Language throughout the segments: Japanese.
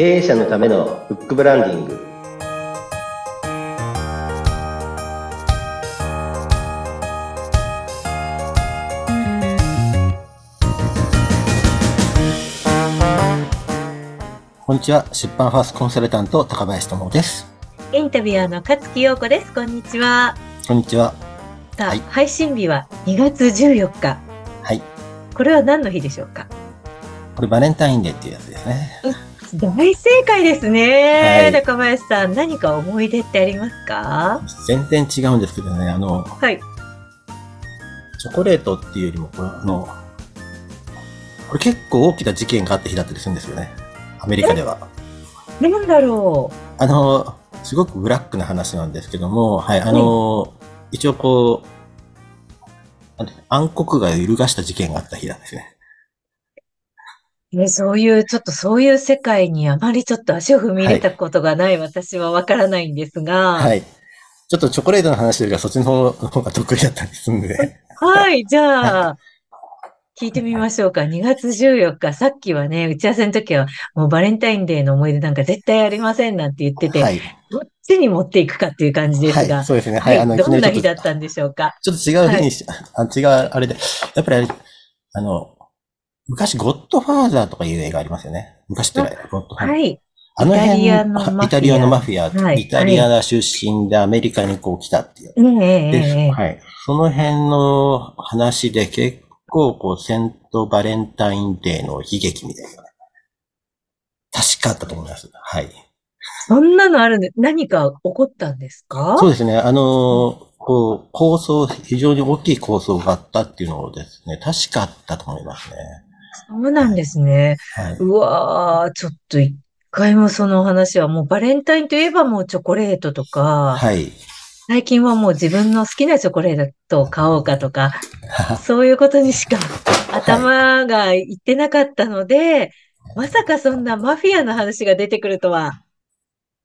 経営者のためのフックブランディングこんにちは。出版ファーストコンサルタント、高林智です。インタビュアーの勝木陽子です。こんにちは。こんにちは。さあ、はい配信日は2月14日。はい。これは何の日でしょうか？これバレンタインデーっていうやつですね。大正解ですね、はい高林さん。何か思い出ってありますか？全然違うんですけどね、あの、はい。チョコレートっていうよりも、これあの、これ結構大きな事件があった日だったりするんですよね。アメリカでは。なんだろあの、すごくブラックな話なんですけども、はい、あの、一応こう、暗黒が揺るがした事件があった日なんですね。う。ね、そういう、ちょっとそういう世界にあまりちょっと足を踏み入れたことがない私はわからないんですが。はい。ちょっとチョコレートの話よりはそっちの方が得意だったりするんで。はい、じゃあ、聞いてみましょうか。2月14日、さっきはね、打ち合わせの時は、もうバレンタインデーの思い出なんか絶対ありませんなんて言ってて、はい。どっちに持っていくかっていう感じですが、はい、そうですね。は、はいい、あの、どんな日だったんでしょうか？ちょっと違う日にし、あ違う、あれで、やっぱりあれ、あの、昔、ゴッドファーザーとかいう映画ありますよね。昔ってゴッドファーザー。はい。あの辺イタリアのマフィアイタリアのマフィア、はいイタリア出身でアメリカにこう来たっていう。ええはい。その辺の話で結構こう、セントバレンタインデーの悲劇みたいな。確かあったと思います。はい。そんなのあるんで、何か起こったんですか？そうですね。あのーこう、構想、非常に大きい構想があったっていうのをですね、確かあったと思いますね。そうなんですね。はい。うわー、ちょっと一回もその話はもうバレンタインといえばもうチョコレートとか、はい。最近はもう自分の好きなチョコレートを買おうかとか、そういうことにしか頭がいってなかったので、まさかそんなマフィアの話が出てくるとは。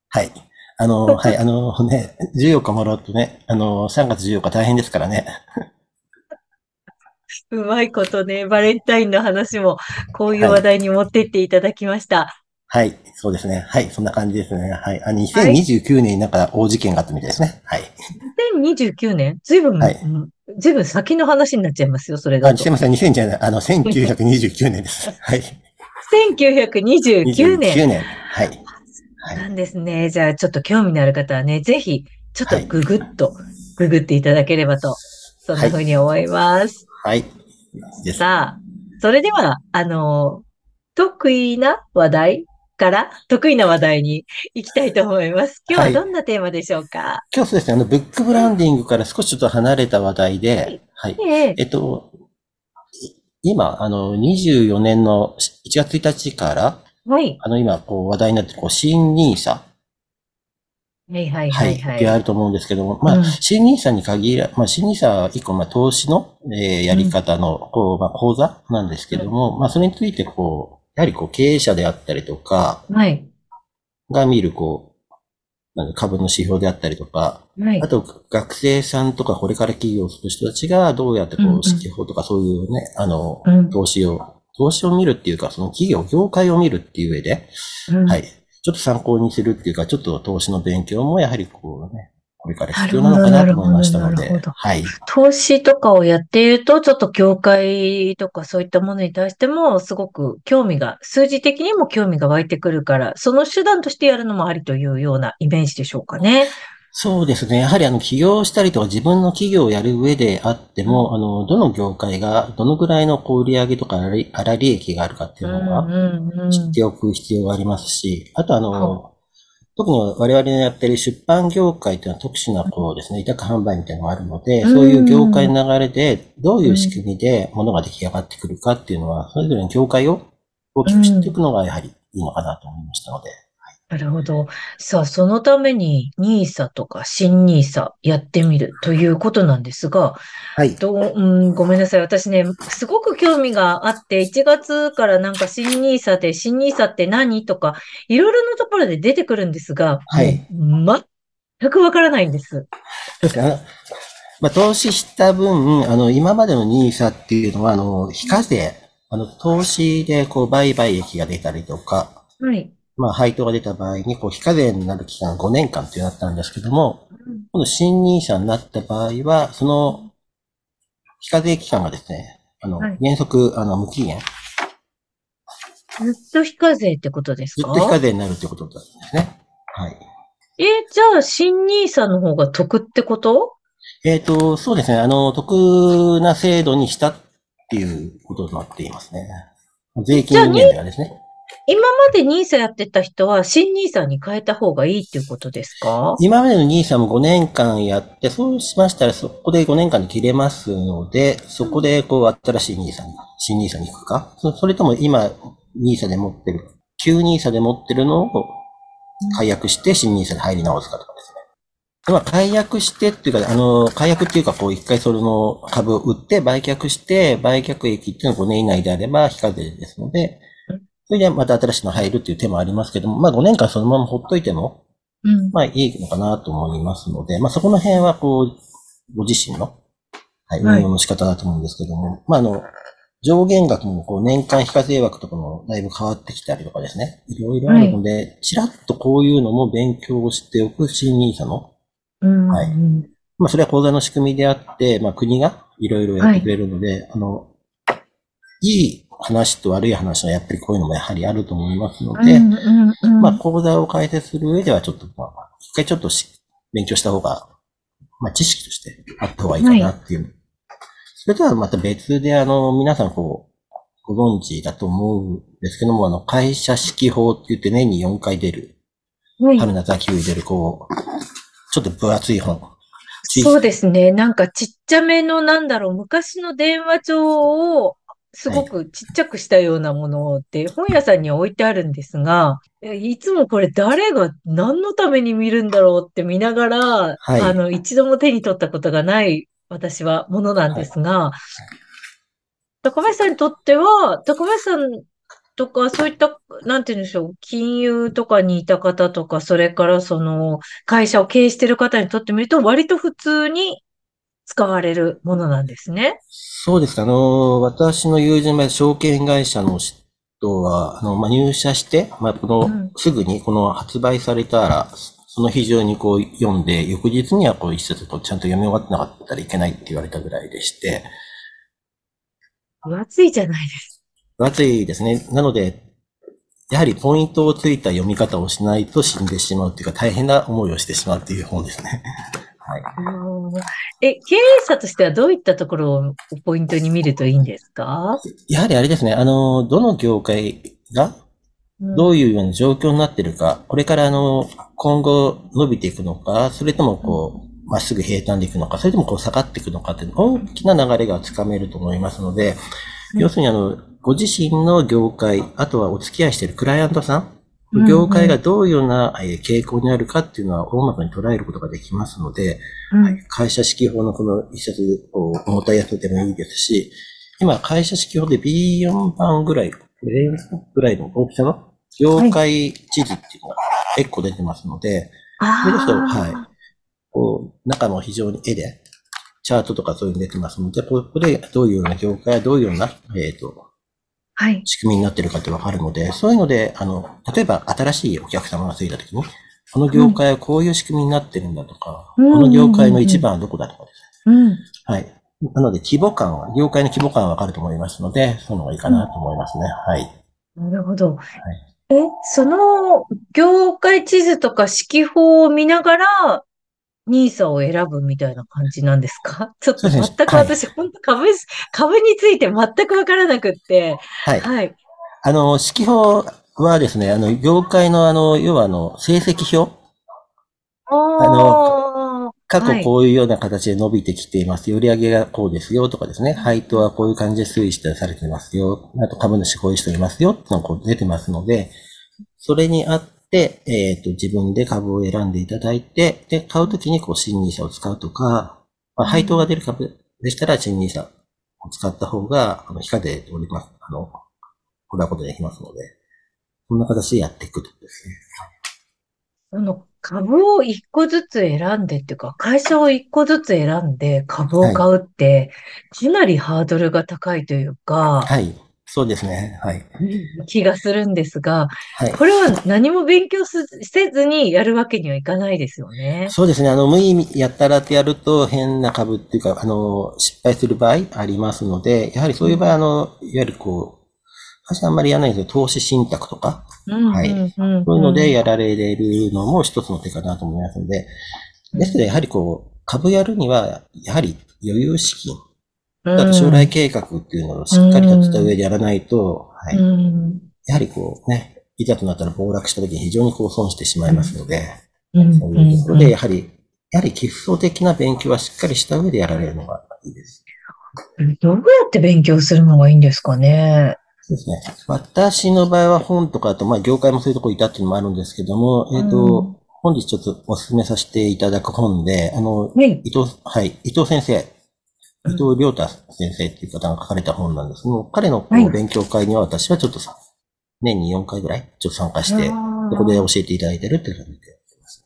はい。あのーはい、あのーね、14日もらうとね、あのー3月14日大変ですからね。うまいことね、バレンタインの話もこういう話題に持ってっていただきました。はい、そうですね。はい、そんな感じですね。はい。あ、2029年になんか大事件があったみたいですね。はい。2029年ずいぶん、はいうんずいぶん先の話になっちゃいますよ、それあ、だとすい。ません、2000じゃない、あの、1929年です。はい。1929年。29年。はい。はい。なんですね。じゃあ、ちょっと興味のある方はね、ぜひ、ちょっとはいググッと、ググっていただければと、そんな風に思います。はい。です。さあ、それでは、あの、得意な話題から、得意な話題に行きたいと思います。今日はどんなテーマでしょうか、今日そうですね、あの、ブックブランディングから少しちょっと離れた話題で、はい。えええっと、い今、あの、24年の1月1日から、はい。あの、今、こう、話題になってる、こう、新ニーサはいはいは、はいいはい。があると思うんですけども、まあ、うん新ニーサに限ら、まあ、新ニーサは一個、まあ、投資の、えーやり方の、こう、まあ、講座なんですけども、まあ、それについて、こう、やはり、こう、経営者であったりとか、はい。が見る、こう、なんだ株の指標であったりとか、はいあ。と、学生さんとか、これから起業する人たちが、どうやって、こう、うんうん指標とか、そういうね、あのうん、投資を、投資を見るっていうか、その企業、業界を見るっていう上で、うんはい。ちょっと参考にするっていうか、ちょっと投資の勉強もやはりこうね、これから必要なのかなと思いましたのではい。投資とかをやっていると、ちょっと業界とかそういったものに対してもすごく興味が、数字的にも興味が湧いてくるから、その手段としてやるのもありというようなイメージでしょうかね。そうですね。やはりあの、起業したりとか自分の企業をやる上であっても、あの、どの業界がどのぐらいのこう売上とか粗利益があるかっていうのがうんうんうん知っておく必要がありますし、あとあはの、特に我々のやってる出版業界というのは特殊なこうですね、委託販売みたいなのがあるので、うん。そういう業界の流れでどういう仕組みで物が出来上がってくるかっていうのは、それぞれの業界を大きく知っていくのがやはりいいのかなと思いましたので。なるほど。さあ、そのために NISA とか新 NISA やってみるということなんですが、はい。どう、うん、ごめんなさい。私ね、すごく興味があって、1月からなんか新 NISA で、新 NISA って何とか、いろいろなところで出てくるんですが、はい全くわからないんです。そうですね。あのまあ、投資した分、あの、今までの NISA っていうのは、あの、非課税、あの、投資でこう、売買益が出たりとか、はい。まあ、配当が出た場合に、こう、非課税になる期間が5年間ってなったんですけども、今度新 NISA になった場合は、その、非課税期間がですね、あの、はい原則、あの、無期限、ずっと非課税ってことですか？ずっと非課税になるってことなんですね。はい。え、じゃあ、新ニーサの方が得ってこと？えっ、と、そうですね。あの、得な制度にしたっていうことになっていますね。税金面ではですね。今までニーサやってた人は、新ニーサに変えた方がいいっていうことですか？今までの NISA も5年間やって、そうしましたらそこで5年間で切れますので、そこでこう新しい NISA に、新 NISA に行くか？そそれとも今 NISA で持ってる、旧 NISA で持ってるのを解約して新 NISA に入り直すかとかですね。まあ、解約してっていうか、あの、解約っていうか、こう、一回その株を売って売却して、売却益っていうのは5年以内であれば非課税ですのでうん、それでまた新しいの入るっていう手もありますけども、まあ5年間そのままほっといても、うん。まあいいのかなと思いますので、まあそこの辺はこう、ご自身の、はい、はい運用の仕方だと思うんですけども、まああの、上限額もこう年間非課税枠とかもだいぶ変わってきたりとかですね。いろいろあるので、ちらっとこういうのも勉強しておく新 NISA の、うん。はいうんまあそれは口座の仕組みであって、まあ国がいろいろやってくれるので、あの、いい話と悪い話はやっぱりこういうのもやはりあると思いますので、うんうんうんまあ、講座を開設する上ではちょっと、まあ、一回ちょっとし勉強した方が、まあ、知識としてあった方がいいかなっていう。それとはまた別で、あの、皆さんこう、ご存知だと思うんですけども、あの、会社指揮法って言って年に4回出る、はい春夏秋冬出る、こう、ちょっと分厚い本。そうですね。なんかちっちゃめの、なんだろう、昔の電話帳をすごくちっちゃくしたようなものって本屋さんには置いてあるんですが、えいつもこれ誰が何のために見るんだろうって見ながら、はい。あの、一度も手に取ったことがない私はものなんですが、高林さんにとっては、高林さんとか、そういった、なんて言うんでしょう、金融とかにいた方とか、それからその、会社を経営している方にとってみると、割と普通に使われるものなんですね。そうですか。あの、私の友人は証券会社の人は、あの、まあ、入社して、まあ、この、うんすぐにこの発売されたら、その日中にこう読んで、翌日にはこう一冊こうちゃんと読み終わってなかったらいけないって言われたぐらいでして、分厚いじゃないです分厚いですね。なので、やはりポイントをついた読み方をしないと死んでしまうっていうか大変な思いをしてしまうっていう本ですね。はい。か。え、経営者としてはどういったところをポイントに見るといいんですか？やはりあれですね、あの、どの業界がどういうような状況になってるか、これからあの、今後伸びていくのか、それともこう、まっすぐ平坦でいくのか、それともこう下がっていくのかって大きな流れがつかめると思いますので、うん。要するにあの、ご自身の業界、あとはお付き合いしているクライアントさん、業界がどういうようなえー傾向にあるかっていうのは大まかに捉えることができますので、うん。会社指揮法のこの一冊を重たいやつでもいいですし、今、会社指揮法で B4 番ぐらい、ぐらいの大きさの業界地図っていうのが結構出てますので、あそれですと、あはい。こう、中も非常に絵で、チャートとかそういうの出てますので、ここでどういうような業界、どういうような、えっ、と、はい。仕組みになってるかってわかるので、そういうので、あの、例えば新しいお客様がついたときに、この業界はこういう仕組みになってるんだとか、うんこの業界の一番はどこだとかですね。うん。はい。なので、規模感は、業界の規模感はわかると思いますので、そういうのがいいかなと思いますね。はい。なるほど。え、その業界地図とか指揮法を見ながら、ニーサを選ぶみたいな感じなんですか？ちょっと全くはい私、本当株、株について全くわからなくって。はい。はい。あの、指揮法はですね、あの、業界のあの、要はあの、成績表？ああ、過はい去こういうような形で伸びてきています。売上がこうですよとかですね。配当はこういう感じで推移してされてますよ。あと株主こういう人いますよってのがこう出てますので、それにあって、えっ、と、自分で株を選んでいただいて、で、買うときにこう、新ニーサを使うとか、まあ、配当が出る株でしたら、新ニーサを使った方が、あの、非課税でおります。あの、もらうことができますので、こんな形でやっていくとですね。その株を一個ずつ選んでっていうか、会社を一個ずつ選んで株を買うって、かなりハードルが高いというか、はい。そうですね。はい。気がするんですが、はい。これは何も勉強すせずにやるわけにはいかないですよね。そうですね。あの、無意味やったらってやると変な株っていうか、あの、失敗する場合ありますので、やはりそういう場合、あの、いわゆるこう、私あんまりやらないんですけど、投資信託とか、うんはいそういうのでやられるのも一つの手かなと思いますので、ですけど、やはりこう、株やるには、やはり余裕資金、あと将来計画っていうのをしっかりとした上でやらないと、はい。うんやはりこうね、いざとなったら暴落した時に非常にこう損してしまいますので、うんそういうところで、やはり、やはり基礎的な勉強はしっかりした上でやられるのがいいです。どうやって勉強するのがいいんですかね。そうですね。私の場合は本とか、あと、まあ、業界もそういうところいたっていうのもあるんですけども、えっ、と、うん本日ちょっとお勧めさせていただく本で、あの、はい。伊藤、はい、伊藤先生、うん伊藤良太先生っていう方が書かれた本なんですけども、彼の勉強会には私はちょっとさ、年に4回ぐらいちょっと参加して、そこで教えていただいてるっていう感じで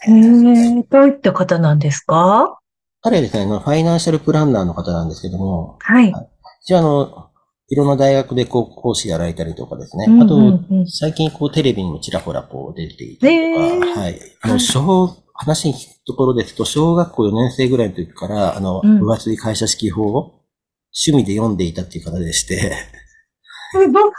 へね。え、どういった方なんですか？彼はですね、あのファイナンシャルプランナーの方なんですけども、はい。一応あの、いろんな大学でこう講師やられたりとかですね。あと、最近こうテレビにもちらほらこう出ていたりへーとか、はい。あの、小、話に聞くところですと、小学校4年生ぐらいの時から、あの、うん分厚い会社式法を趣味で読んでいたっていう方でして、すごい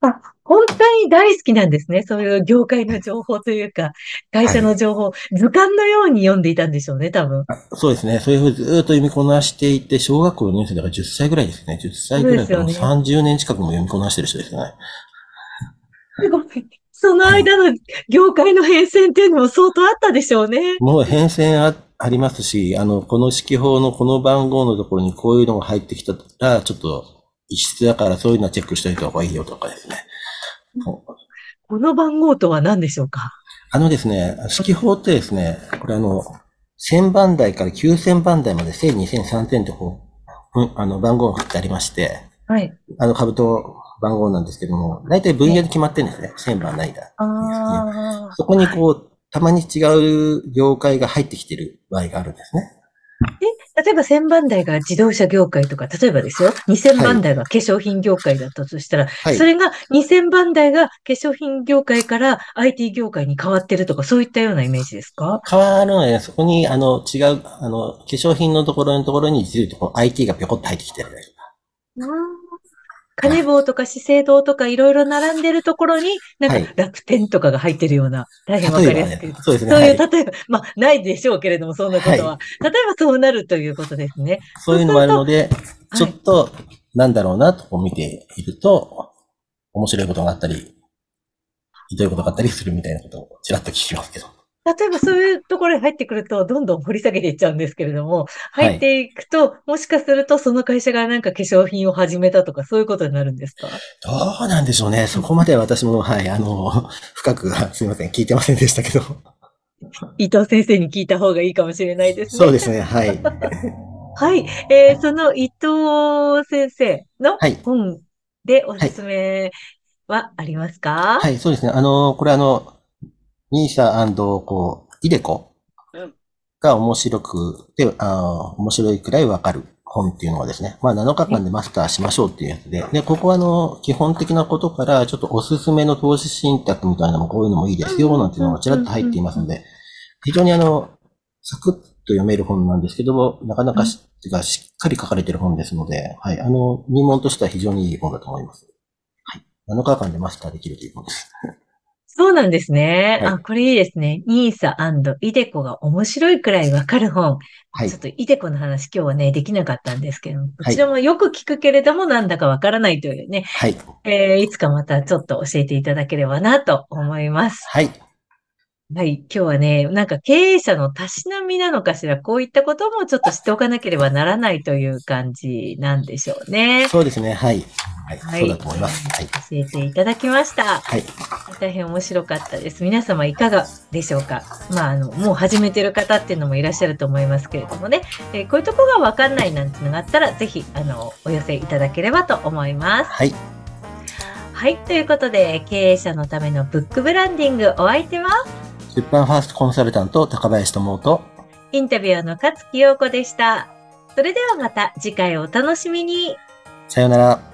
あ、本当に大好きなんですね。そういう業界の情報というか、会社の情報、図鑑のように読んでいたんでしょうね、多分。そうですね。そういうふうにずーっと読みこなしていて、小学校4年生だから10歳ぐらいですね。10歳ぐらいからもうそうですよ30年近くも読みこなしてる人ですよね。すごい。その間の業界の変遷っていうのも相当あったでしょうね。もう変遷あありますし、あの、この式法のこの番号のところにこういうのが入ってきたら、ちょっと異質だからそういうのはチェックしておいた方がいいよとかですね。この番号とは何でしょうか？あのですね、式法ってですね、これあの、1000番台から9000番台まで1000、2000、3000ってこう、うんあの、番号が振ってありまして、はい。あの、株と番号なんですけども、大体分野で決まってるんですね。1000番台だ。ああ。そこにこう、たまに違う業界が入ってきてる場合があるんですね。例えば1000番台が自動車業界とか、例えばですよ、2000番台が化粧品業界だったとしたら、はいそ。れが2000番台が化粧品業界から IT 業界に変わってるとか、そういったようなイメージですか？変わるので、そこに、あの、違う、あの、化粧品のところのところに、実は IT がぴょこっと入ってきてるとか。金棒とか資生堂とかいろいろ並んでるところに、なんはいか楽天とかが入ってるような、大変わかりやすく言うと。そうですね。そういう、はい例えば、まあ、ないでしょうけれども、そんなことは。例えばそうなるということですね。そういうのもあるので、はいちょっと、なんだろうなと見ていると、面白いことがあったり、ひどいことがあったりするみたいなことをちらっと聞きますけど。例えばそういうところに入ってくると、どんどん掘り下げていっちゃうんですけれども、はい入っていくと、もしかするとその会社がなんか化粧品を始めたとか、そういうことになるんですか？どうなんでしょうね。そこまで私も、はい、あの、深く、すみません、聞いてませんでしたけど。伊藤先生に聞いた方がいいかもしれないですね。そうですね、はい。はい。えーその伊藤先生のはい本でおすすめはありますか？はい、そうですね。あの、これあの、ニーサこう、イデコ？うん。が面白くて、あの面白いくらいわかる本っていうのがですね、まあ7日間でマスターしましょうっていうやつで、で、ここはあの、基本的なことから、ちょっとおすすめの投資信託みたいなのもこういうのもいいですよ、なんていうのがちらっと入っていますので、非常にあの、サクッと読める本なんですけども、なかなかし,、がしっかり書かれてる本ですので、はい、あの、入門としては非常にいい本だと思います。はい。7日間でマスターできるという本です。そうなんですね。はいあ、これいいですね。ニーサイデコが面白いくらいわかる本。はいちょっとイデコの話今日はね、できなかったんですけども、こはいちらもよく聞くけれどもなんだかわからないというね、はい。えーいつかまたちょっと教えていただければなと思います。はい。はい。今日はね、なんか経営者のたしなみなのかしら、こういったこともちょっと知っておかなければならないという感じなんでしょうね。そうですね。はい。はい。はいそうだと思います。はい。教えていただきました。はい。大変面白かったです。皆様いかがでしょうかまあ、あの、もう始めてる方っていうのもいらっしゃると思いますけれどもね、えーこういうとこがわかんないなんていうのがあったら、ぜひ、あの、お寄せいただければと思います。はい。はい。ということで、経営者のためのブックブランディング、お相手は、出版ファーストコンサルタント、高林智と、インタビュアーの勝木陽子でした。それではまた次回お楽しみに。さようなら。